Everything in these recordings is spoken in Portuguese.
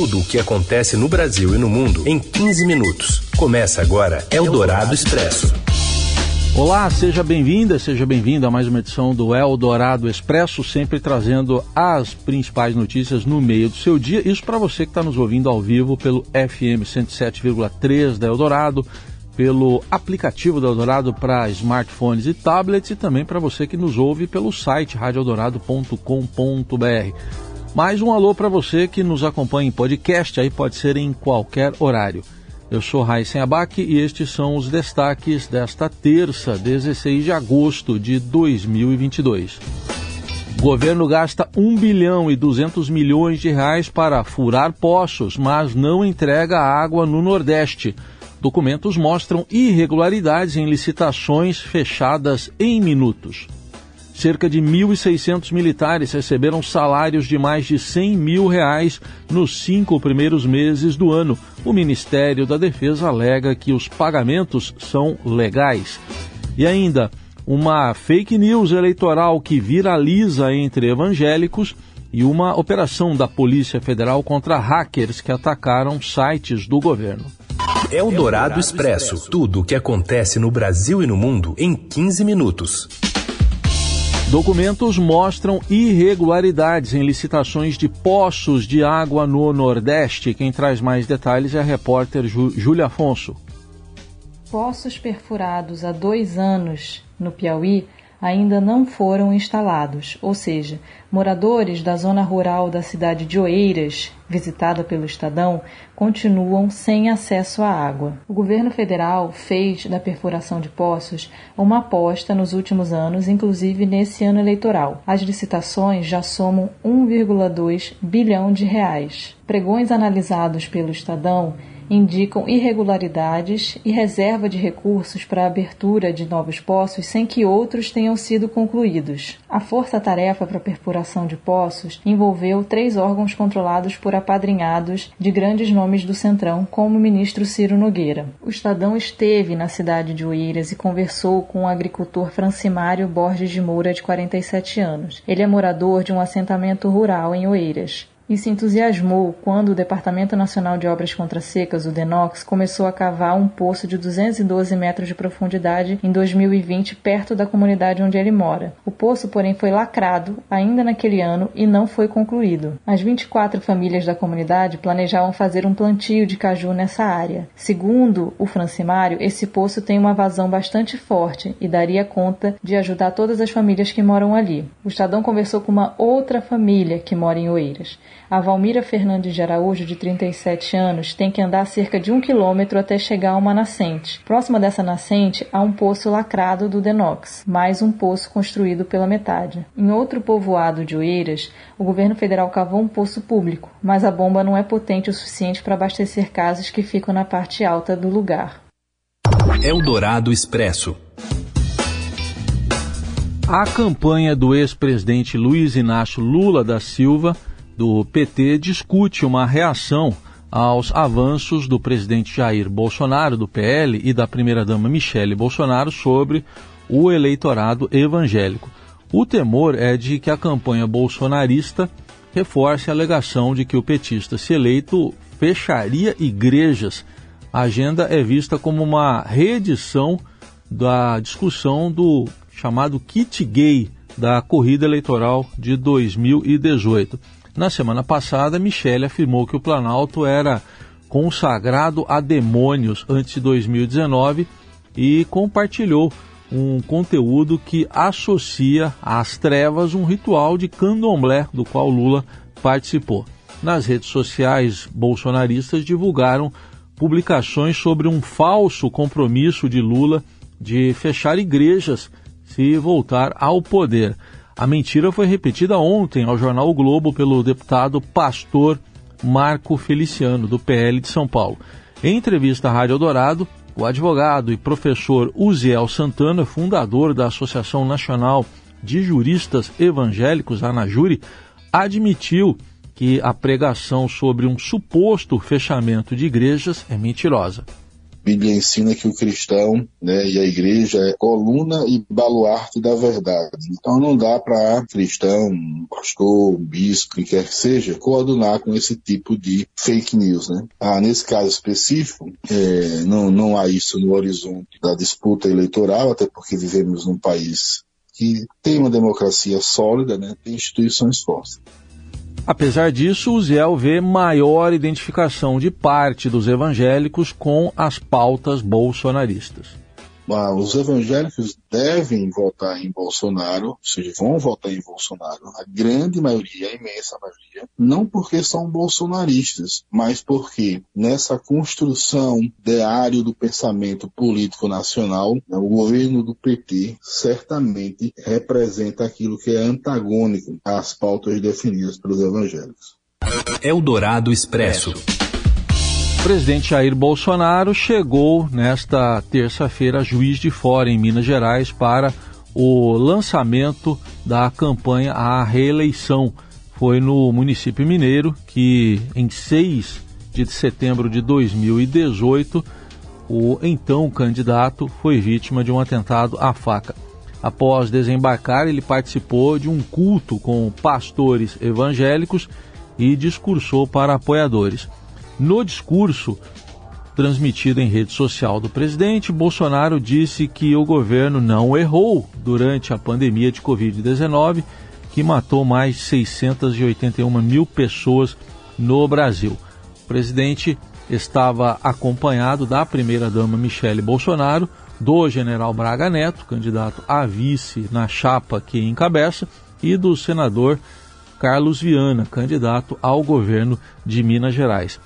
Tudo o que acontece no Brasil e no mundo em 15 minutos. Começa agora Eldorado Expresso. Olá, seja bem-vinda, seja bem-vindo a mais uma edição do Eldorado Expresso, sempre trazendo as principais notícias no meio do seu dia. Isso para você que está nos ouvindo ao vivo pelo FM 107,3 da Eldorado, pelo aplicativo da Eldorado para smartphones e tablets e também para você que nos ouve pelo site radioeldorado.com.br. Mais um alô para você que nos acompanha em podcast, aí pode ser em qualquer horário. Eu sou Raíssen Abac e estes são os destaques desta terça, 16 de agosto de 2022. O governo gasta 1 bilhão e 200 milhões de reais para furar poços, mas não entrega água no Nordeste. Documentos mostram irregularidades em licitações fechadas em minutos cerca de 1.600 militares receberam salários de mais de 100 mil reais nos cinco primeiros meses do ano. O Ministério da Defesa alega que os pagamentos são legais. E ainda, uma fake news eleitoral que viraliza entre evangélicos e uma operação da Polícia Federal contra hackers que atacaram sites do governo. É o Dourado Expresso. Tudo o que acontece no Brasil e no mundo em 15 minutos. Documentos mostram irregularidades em licitações de poços de água no Nordeste. Quem traz mais detalhes é a repórter Júlia Afonso. Poços perfurados há dois anos no Piauí ainda não foram instalados, ou seja, moradores da zona rural da cidade de Oeiras, visitada pelo Estadão, continuam sem acesso à água. O governo federal fez da perfuração de poços uma aposta nos últimos anos, inclusive nesse ano eleitoral. As licitações já somam 1,2 bilhão de reais. Pregões analisados pelo Estadão indicam irregularidades e reserva de recursos para a abertura de novos poços sem que outros tenham sido concluídos. A força-tarefa para a perfuração de poços envolveu três órgãos controlados por apadrinhados de grandes nomes do Centrão, como o ministro Ciro Nogueira. O Estadão esteve na cidade de Oeiras e conversou com o agricultor Francimário Borges de Moura, de 47 anos. Ele é morador de um assentamento rural em Oeiras e se entusiasmou quando o Departamento Nacional de Obras Contra Secas, o DENOX, começou a cavar um poço de 212 metros de profundidade em 2020 perto da comunidade onde ele mora. O poço, porém, foi lacrado ainda naquele ano e não foi concluído. As 24 famílias da comunidade planejavam fazer um plantio de caju nessa área. Segundo o Francimário, esse poço tem uma vazão bastante forte e daria conta de ajudar todas as famílias que moram ali. O Estadão conversou com uma outra família que mora em Oeiras. A Valmira Fernandes de Araújo, de 37 anos, tem que andar cerca de um quilômetro até chegar a uma nascente. Próxima dessa nascente há um poço lacrado do Denox, mais um poço construído pela metade. Em outro povoado de Oeiras, o governo federal cavou um poço público, mas a bomba não é potente o suficiente para abastecer casas que ficam na parte alta do lugar. Eldorado Expresso. A campanha do ex-presidente Luiz Inácio Lula da Silva do PT discute uma reação aos avanços do presidente Jair Bolsonaro, do PL, e da primeira-dama Michele Bolsonaro sobre o eleitorado evangélico. O temor é de que a campanha bolsonarista reforce a alegação de que o petista, se eleito, fecharia igrejas. A agenda é vista como uma reedição da discussão do chamado kit gay da corrida eleitoral de 2018. Na semana passada, Michele afirmou que o Planalto era consagrado a demônios antes de 2019 e compartilhou um conteúdo que associa às trevas um ritual de candomblé do qual Lula participou. Nas redes sociais bolsonaristas divulgaram publicações sobre um falso compromisso de Lula de fechar igrejas se voltar ao poder. A mentira foi repetida ontem ao jornal o Globo pelo deputado pastor Marco Feliciano, do PL de São Paulo. Em entrevista à Rádio Eldorado, o advogado e professor Uziel Santana, fundador da Associação Nacional de Juristas Evangélicos, ANAJURI, admitiu que a pregação sobre um suposto fechamento de igrejas é mentirosa. Bíblia ensina que o cristão né, e a igreja é coluna e baluarte da verdade. Então não dá para cristão, pastor, bispo, quem quer que seja, coadunar com esse tipo de fake news. Né? Ah, nesse caso específico, é, não, não há isso no horizonte da disputa eleitoral, até porque vivemos num país que tem uma democracia sólida, né, tem instituições fortes. Apesar disso, o Ziel vê maior identificação de parte dos evangélicos com as pautas bolsonaristas os evangélicos devem votar em Bolsonaro, ou seja, vão votar em Bolsonaro, a grande maioria, a imensa maioria, não porque são bolsonaristas, mas porque nessa construção diário do pensamento político nacional, né, o governo do PT certamente representa aquilo que é antagônico às pautas definidas pelos evangélicos. Eldorado Expresso. O presidente Jair Bolsonaro chegou nesta terça-feira a Juiz de Fora, em Minas Gerais, para o lançamento da campanha à reeleição. Foi no município mineiro que, em 6 de setembro de 2018, o então candidato foi vítima de um atentado à faca. Após desembarcar, ele participou de um culto com pastores evangélicos e discursou para apoiadores. No discurso transmitido em rede social do presidente, Bolsonaro disse que o governo não errou durante a pandemia de Covid-19, que matou mais de 681 mil pessoas no Brasil. O presidente estava acompanhado da primeira-dama Michele Bolsonaro, do general Braga Neto, candidato a vice na chapa que encabeça, e do senador Carlos Viana, candidato ao governo de Minas Gerais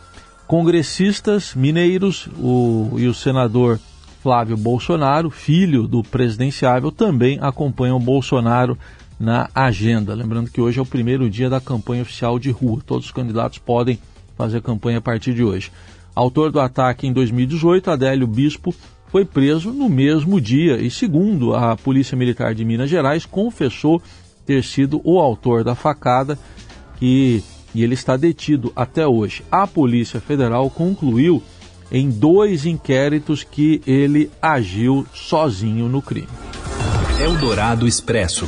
congressistas mineiros o, e o senador Flávio Bolsonaro, filho do presidenciável, também acompanham Bolsonaro na agenda. Lembrando que hoje é o primeiro dia da campanha oficial de rua. Todos os candidatos podem fazer campanha a partir de hoje. Autor do ataque em 2018, Adélio Bispo, foi preso no mesmo dia e, segundo a Polícia Militar de Minas Gerais, confessou ter sido o autor da facada que e ele está detido até hoje. A Polícia Federal concluiu em dois inquéritos que ele agiu sozinho no crime. Eldorado Expresso.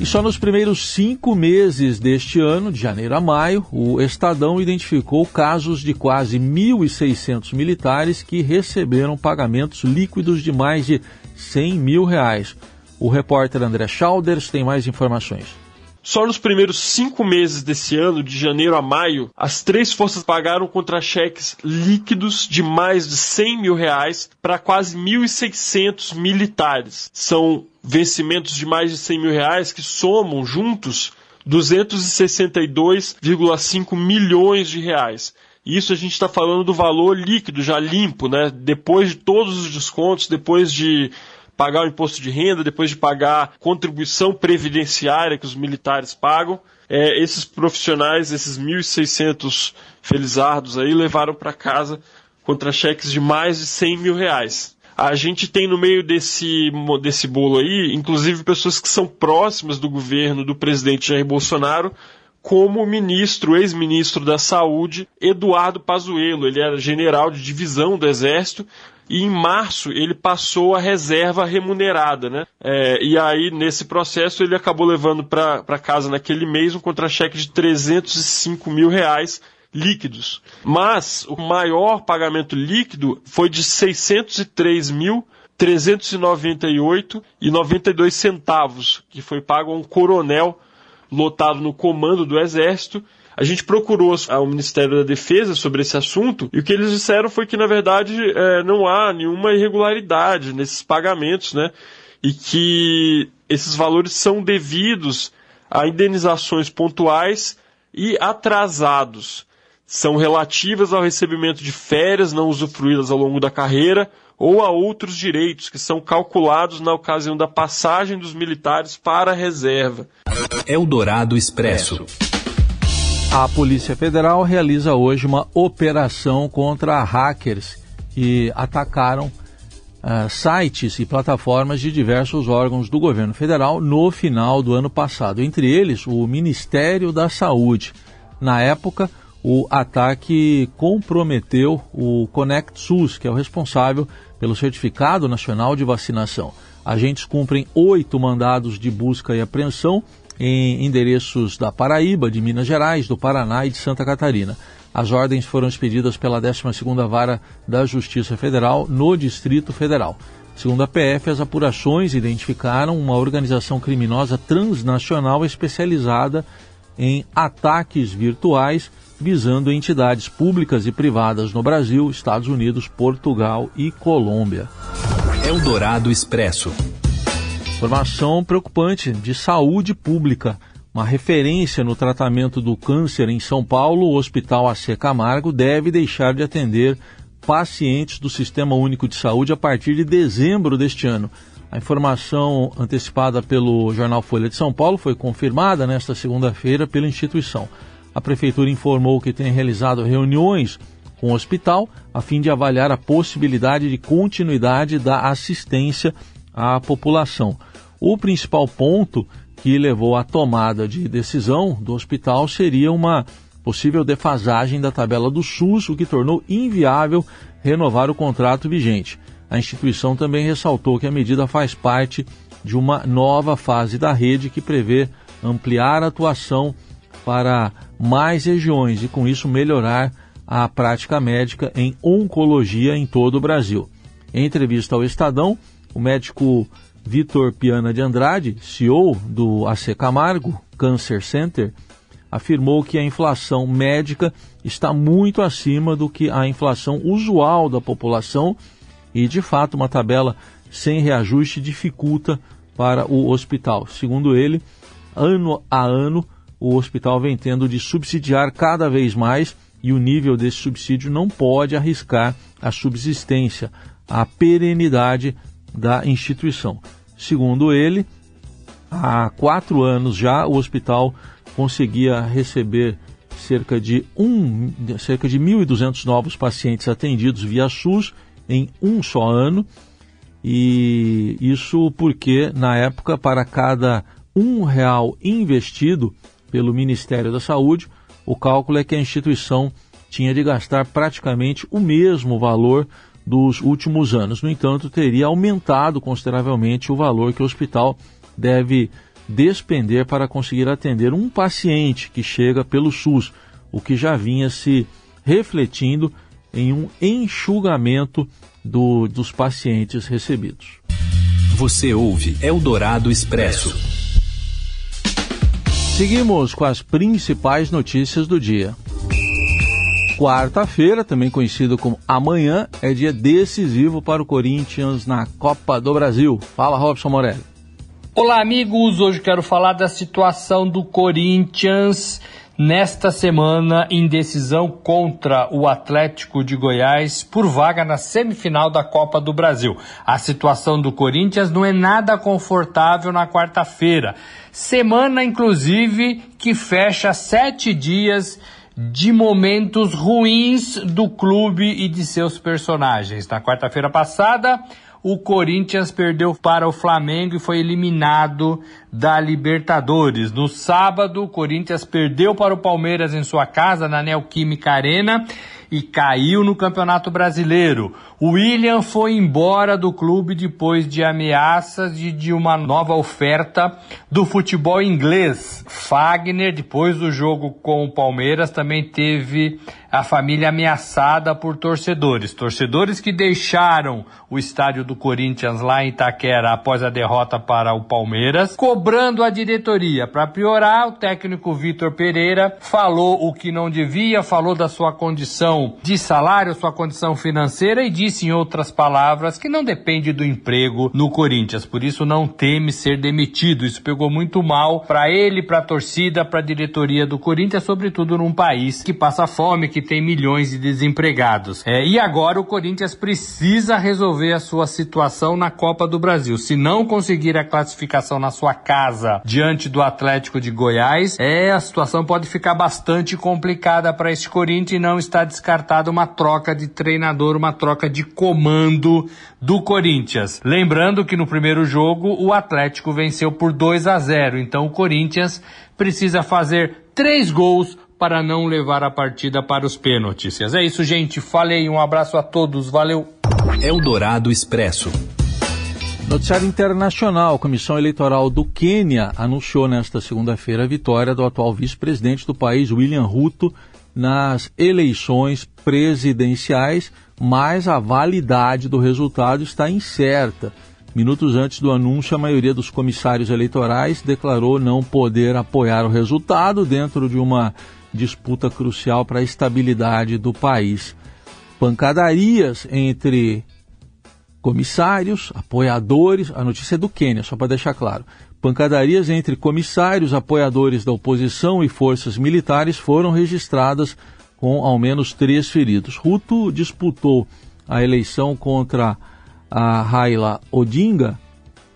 E só nos primeiros cinco meses deste ano, de janeiro a maio, o Estadão identificou casos de quase 1.600 militares que receberam pagamentos líquidos de mais de 100 mil reais. O repórter André Schauders tem mais informações. Só nos primeiros cinco meses desse ano, de janeiro a maio, as três forças pagaram contra-cheques líquidos de mais de 100 mil reais para quase 1.600 militares. São vencimentos de mais de 100 mil reais que somam juntos 262,5 milhões de reais. Isso a gente está falando do valor líquido, já limpo, né? Depois de todos os descontos, depois de pagar o imposto de renda, depois de pagar contribuição previdenciária que os militares pagam. É, esses profissionais, esses 1.600 felizardos aí, levaram para casa contra-cheques de mais de 100 mil reais. A gente tem no meio desse, desse bolo aí, inclusive pessoas que são próximas do governo do presidente Jair Bolsonaro, como o ministro, ex-ministro da Saúde, Eduardo Pazuello. Ele era general de divisão do Exército e em março ele passou a reserva remunerada, né? É, e aí, nesse processo, ele acabou levando para casa naquele mês um contra-cheque de 305 mil reais líquidos. Mas o maior pagamento líquido foi de 603 mil 398 e 92 centavos, que foi pago a um coronel lotado no comando do Exército. A gente procurou ao Ministério da Defesa sobre esse assunto e o que eles disseram foi que, na verdade, é, não há nenhuma irregularidade nesses pagamentos, né? E que esses valores são devidos a indenizações pontuais e atrasados. São relativas ao recebimento de férias não usufruídas ao longo da carreira ou a outros direitos que são calculados na ocasião da passagem dos militares para a reserva. Eldorado Expresso. A Polícia Federal realiza hoje uma operação contra hackers que atacaram uh, sites e plataformas de diversos órgãos do governo federal no final do ano passado, entre eles o Ministério da Saúde. Na época, o ataque comprometeu o Conect SUS, que é o responsável pelo Certificado Nacional de Vacinação. Agentes cumprem oito mandados de busca e apreensão em endereços da Paraíba, de Minas Gerais, do Paraná e de Santa Catarina. As ordens foram expedidas pela 12ª Vara da Justiça Federal no Distrito Federal. Segundo a PF, as apurações identificaram uma organização criminosa transnacional especializada em ataques virtuais visando entidades públicas e privadas no Brasil, Estados Unidos, Portugal e Colômbia. Eldorado Expresso. Informação preocupante de saúde pública. Uma referência no tratamento do câncer em São Paulo, o Hospital AC Camargo deve deixar de atender pacientes do Sistema Único de Saúde a partir de dezembro deste ano. A informação antecipada pelo jornal Folha de São Paulo foi confirmada nesta segunda-feira pela instituição. A prefeitura informou que tem realizado reuniões com o hospital a fim de avaliar a possibilidade de continuidade da assistência à população. O principal ponto que levou à tomada de decisão do hospital seria uma possível defasagem da tabela do SUS, o que tornou inviável renovar o contrato vigente. A instituição também ressaltou que a medida faz parte de uma nova fase da rede que prevê ampliar a atuação para mais regiões e, com isso, melhorar a prática médica em oncologia em todo o Brasil. Em entrevista ao Estadão, o médico Vitor Piana de Andrade, CEO do AC Camargo Cancer Center, afirmou que a inflação médica está muito acima do que a inflação usual da população e, de fato, uma tabela sem reajuste dificulta para o hospital. Segundo ele, ano a ano, o hospital vem tendo de subsidiar cada vez mais e o nível desse subsídio não pode arriscar a subsistência, a perenidade da instituição. Segundo ele, há quatro anos já o hospital conseguia receber cerca de, um, cerca de 1.200 novos pacientes atendidos via SUS em um só ano. E isso porque, na época, para cada um real investido pelo Ministério da Saúde, o cálculo é que a instituição tinha de gastar praticamente o mesmo valor dos últimos anos. No entanto, teria aumentado consideravelmente o valor que o hospital deve despender para conseguir atender um paciente que chega pelo SUS, o que já vinha se refletindo em um enxugamento do, dos pacientes recebidos. Você ouve Eldorado Expresso. Seguimos com as principais notícias do dia. Quarta-feira, também conhecido como amanhã, é dia decisivo para o Corinthians na Copa do Brasil. Fala, Robson Morelli. Olá, amigos. Hoje quero falar da situação do Corinthians nesta semana em decisão contra o Atlético de Goiás por vaga na semifinal da Copa do Brasil. A situação do Corinthians não é nada confortável na quarta-feira. Semana, inclusive, que fecha sete dias de momentos ruins do clube e de seus personagens. Na quarta-feira passada, o Corinthians perdeu para o Flamengo e foi eliminado da Libertadores. No sábado, o Corinthians perdeu para o Palmeiras em sua casa, na Neoquímica Arena, e caiu no Campeonato Brasileiro. O William foi embora do clube depois de ameaças de, de uma nova oferta do futebol inglês. Fagner, depois do jogo com o Palmeiras, também teve a família ameaçada por torcedores. Torcedores que deixaram o estádio do Corinthians lá em Itaquera após a derrota para o Palmeiras, cobrando a diretoria. Para piorar, o técnico Vitor Pereira falou o que não devia, falou da sua condição de salário, sua condição financeira e disse, em outras palavras, que não depende do emprego no Corinthians. Por isso, não teme ser demitido. Isso pegou muito mal para ele, para a torcida, para a diretoria do Corinthians, sobretudo num país que passa fome, que tem milhões de desempregados. É, e agora o Corinthians precisa resolver a sua situação na Copa do Brasil. Se não conseguir a classificação na sua casa diante do Atlético de Goiás, é a situação pode ficar bastante complicada para este Corinthians e não está descartada uma troca de treinador, uma troca de comando do Corinthians. Lembrando que no primeiro jogo o Atlético venceu por 2 a 0, então o Corinthians precisa fazer três gols para não levar a partida para os pênaltis. É isso, gente. Falei, um abraço a todos, valeu. Eldorado Expresso. Noticiário internacional: a Comissão Eleitoral do Quênia anunciou nesta segunda-feira a vitória do atual vice-presidente do país, William Ruto, nas eleições presidenciais, mas a validade do resultado está incerta. Minutos antes do anúncio, a maioria dos comissários eleitorais declarou não poder apoiar o resultado dentro de uma disputa crucial para a estabilidade do país. Pancadarias entre comissários, apoiadores, a notícia é do Quênia, só para deixar claro. Pancadarias entre comissários, apoiadores da oposição e forças militares foram registradas com ao menos três feridos. Ruto disputou a eleição contra a Raila Odinga,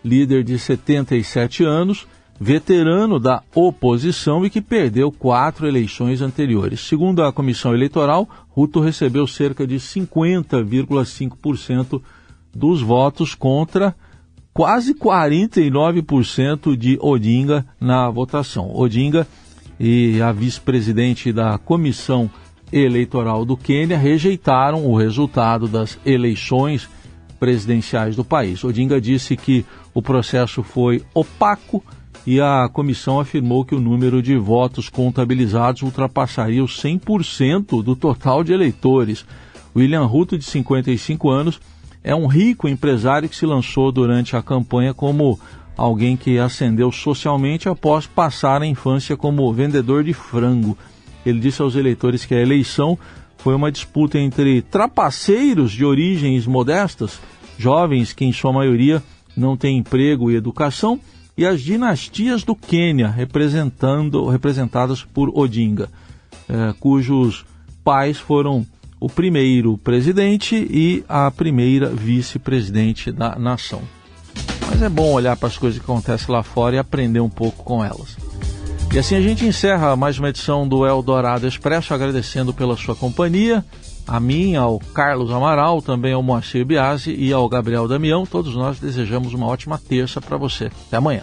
líder de 77 anos, veterano da oposição e que perdeu quatro eleições anteriores. Segundo a comissão eleitoral, Ruto recebeu cerca de 50,5% dos votos contra quase 49% de Odinga na votação. Odinga e a vice-presidente da comissão eleitoral do Quênia rejeitaram o resultado das eleições presidenciais do país. Odinga disse que o processo foi opaco e a comissão afirmou que o número de votos contabilizados ultrapassaria os 100% do total de eleitores. William Ruto, de 55 anos, é um rico empresário que se lançou durante a campanha como alguém que ascendeu socialmente após passar a infância como vendedor de frango. Ele disse aos eleitores que a eleição foi uma disputa entre trapaceiros de origens modestas, jovens que, em sua maioria, não têm emprego e educação, e as dinastias do Quênia, representando, representadas por Odinga, eh, cujos pais foram o primeiro presidente e a primeira vice-presidente da nação. Mas é bom olhar para as coisas que acontecem lá fora e aprender um pouco com elas. E assim a gente encerra mais uma edição do Eldorado Expresso, agradecendo pela sua companhia, a mim, ao Carlos Amaral, também ao Moacir Biasi e ao Gabriel Damião. Todos nós desejamos uma ótima terça para você. Até amanhã.